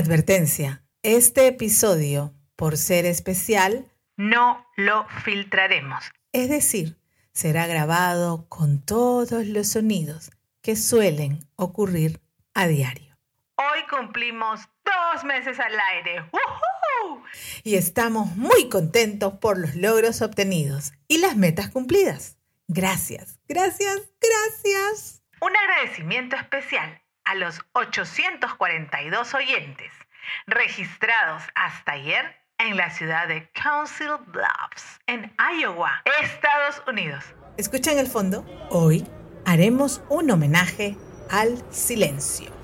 Advertencia. Este episodio, por ser especial, no lo filtraremos. Es decir, será grabado con todos los sonidos que suelen ocurrir a diario. Hoy cumplimos dos meses al aire. Y estamos muy contentos por los logros obtenidos y las metas cumplidas. Gracias, gracias, gracias. Un agradecimiento especial a los 842 oyentes registrados hasta ayer en la ciudad de Council Bluffs, en Iowa, Estados Unidos. Escuchen el fondo. Hoy haremos un homenaje al silencio.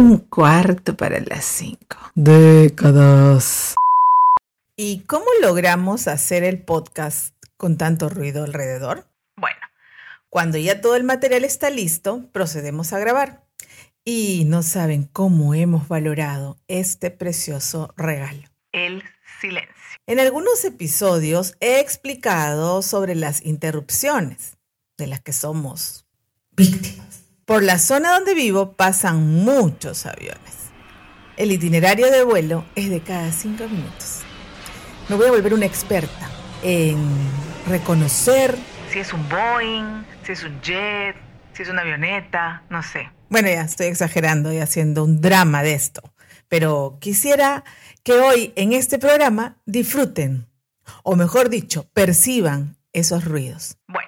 Un cuarto para las cinco. Décadas. ¿Y cómo logramos hacer el podcast con tanto ruido alrededor? Bueno, cuando ya todo el material está listo, procedemos a grabar. Y no saben cómo hemos valorado este precioso regalo. El silencio. En algunos episodios he explicado sobre las interrupciones de las que somos víctimas. Por la zona donde vivo pasan muchos aviones. El itinerario de vuelo es de cada cinco minutos. Me voy a volver una experta en reconocer si es un Boeing, si es un jet, si es una avioneta, no sé. Bueno, ya estoy exagerando y haciendo un drama de esto, pero quisiera que hoy en este programa disfruten, o mejor dicho, perciban esos ruidos. Bueno,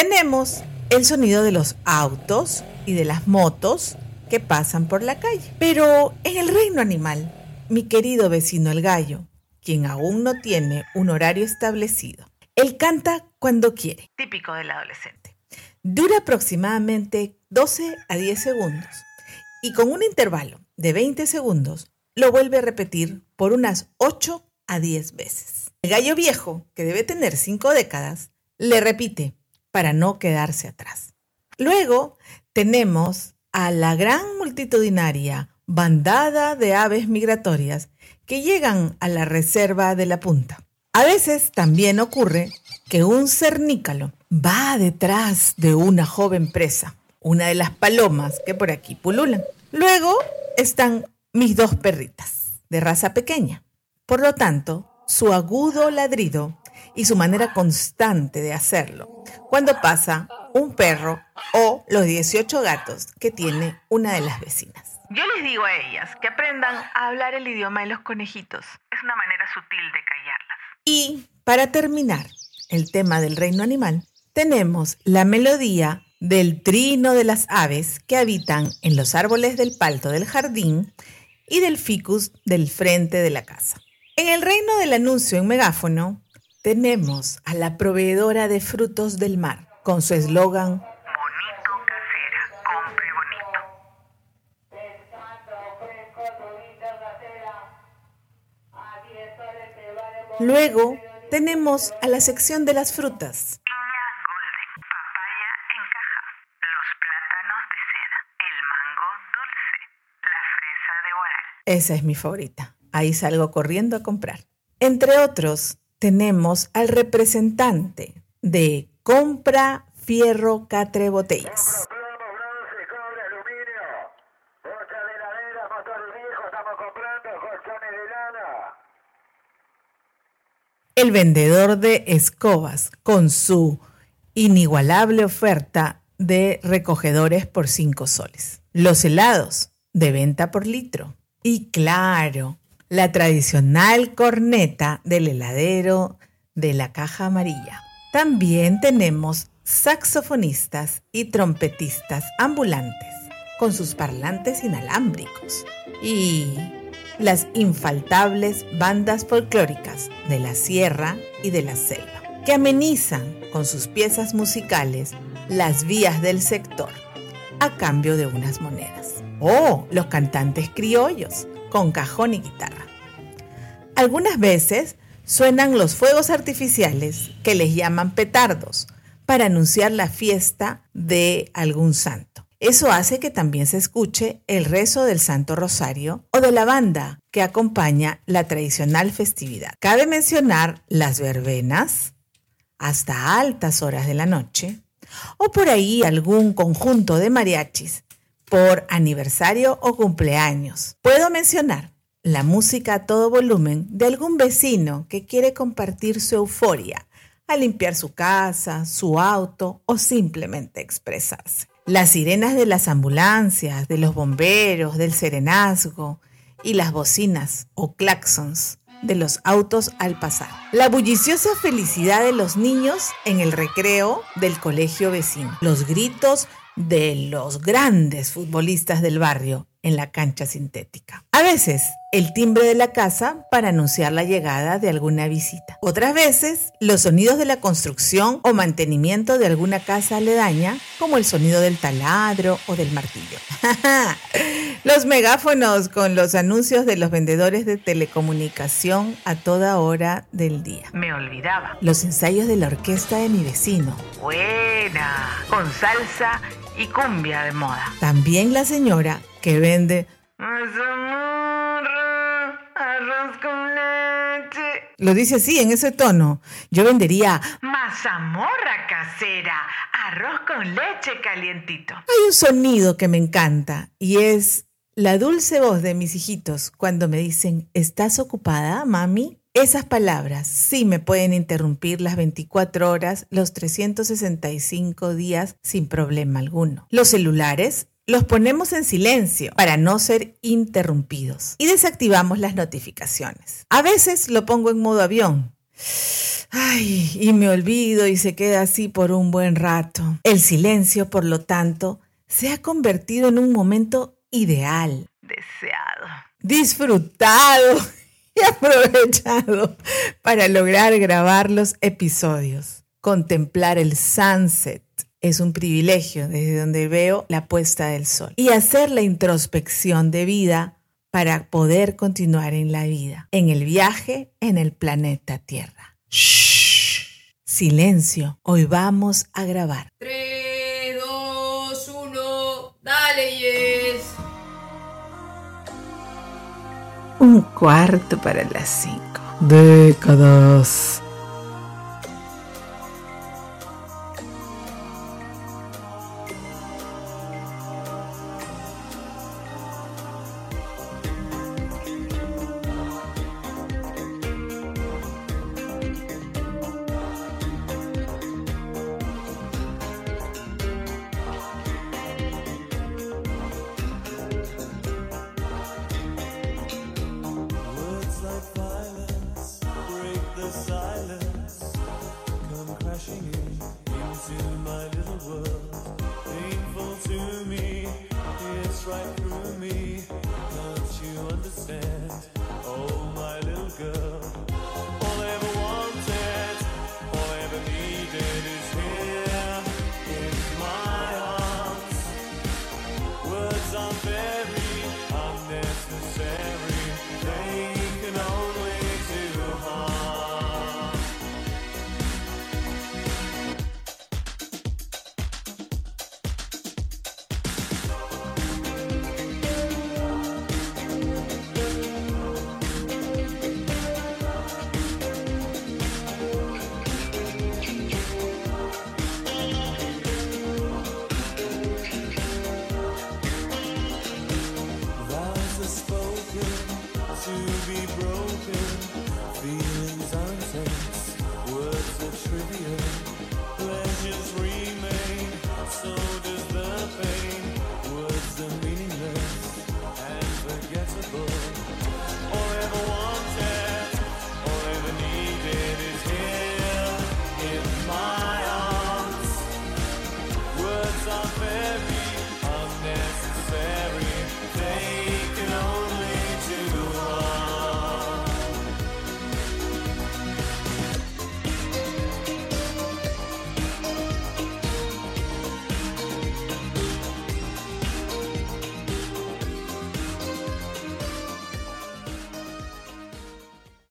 tenemos el sonido de los autos y de las motos que pasan por la calle. Pero en el reino animal, mi querido vecino el gallo quien aún no tiene un horario establecido. Él canta cuando quiere, típico del adolescente. Dura aproximadamente 12 a 10 segundos y con un intervalo de 20 segundos lo vuelve a repetir por unas 8 a 10 veces. El gallo viejo, que debe tener 5 décadas, le repite para no quedarse atrás. Luego tenemos a la gran multitudinaria bandada de aves migratorias que llegan a la reserva de la punta. A veces también ocurre que un cernícalo va detrás de una joven presa, una de las palomas que por aquí pululan. Luego están mis dos perritas, de raza pequeña. Por lo tanto, su agudo ladrido y su manera constante de hacerlo cuando pasa un perro o los 18 gatos que tiene una de las vecinas. Yo les digo a ellas que aprendan a hablar el idioma de los conejitos. Es una manera sutil de callarlas. Y para terminar el tema del reino animal, tenemos la melodía del trino de las aves que habitan en los árboles del palto del jardín y del ficus del frente de la casa. En el reino del anuncio en megáfono, tenemos a la proveedora de frutos del mar con su eslogan Luego tenemos a la sección de las frutas. Piña golden, papaya en caja, los plátanos de seda, el mango dulce, la fresa de guaral. Esa es mi favorita. Ahí salgo corriendo a comprar. Entre otros, tenemos al representante de Compra Fierro Catre Botellas. el vendedor de escobas con su inigualable oferta de recogedores por 5 soles. Los helados de venta por litro. Y claro, la tradicional corneta del heladero de la caja amarilla. También tenemos saxofonistas y trompetistas ambulantes con sus parlantes inalámbricos. Y las infaltables bandas folclóricas de la sierra y de la selva, que amenizan con sus piezas musicales las vías del sector a cambio de unas monedas. O los cantantes criollos con cajón y guitarra. Algunas veces suenan los fuegos artificiales que les llaman petardos para anunciar la fiesta de algún santo. Eso hace que también se escuche el rezo del Santo Rosario o de la banda que acompaña la tradicional festividad. Cabe mencionar las verbenas hasta altas horas de la noche o por ahí algún conjunto de mariachis por aniversario o cumpleaños. Puedo mencionar la música a todo volumen de algún vecino que quiere compartir su euforia a limpiar su casa, su auto o simplemente expresarse. Las sirenas de las ambulancias, de los bomberos, del serenazgo y las bocinas o claxons de los autos al pasar. La bulliciosa felicidad de los niños en el recreo del colegio vecino. Los gritos de los grandes futbolistas del barrio en la cancha sintética. A veces, el timbre de la casa para anunciar la llegada de alguna visita. Otras veces, los sonidos de la construcción o mantenimiento de alguna casa aledaña, como el sonido del taladro o del martillo. los megáfonos con los anuncios de los vendedores de telecomunicación a toda hora del día. Me olvidaba. Los ensayos de la orquesta de mi vecino. Buena, con salsa y cumbia de moda. También la señora que vende arroz con leche. Lo dice así, en ese tono. Yo vendería mazamorra casera, arroz con leche calientito. Hay un sonido que me encanta y es la dulce voz de mis hijitos cuando me dicen, ¿estás ocupada, mami? Esas palabras sí me pueden interrumpir las 24 horas, los 365 días sin problema alguno. Los celulares los ponemos en silencio para no ser interrumpidos y desactivamos las notificaciones. A veces lo pongo en modo avión. Ay, y me olvido y se queda así por un buen rato. El silencio, por lo tanto, se ha convertido en un momento ideal. Deseado. Disfrutado aprovechado para lograr grabar los episodios. Contemplar el sunset es un privilegio desde donde veo la puesta del sol. Y hacer la introspección de vida para poder continuar en la vida, en el viaje en el planeta Tierra. Shh. Silencio, hoy vamos a grabar. 3, 2, 1, dale, yes. Un cuarto para las cinco. Décadas.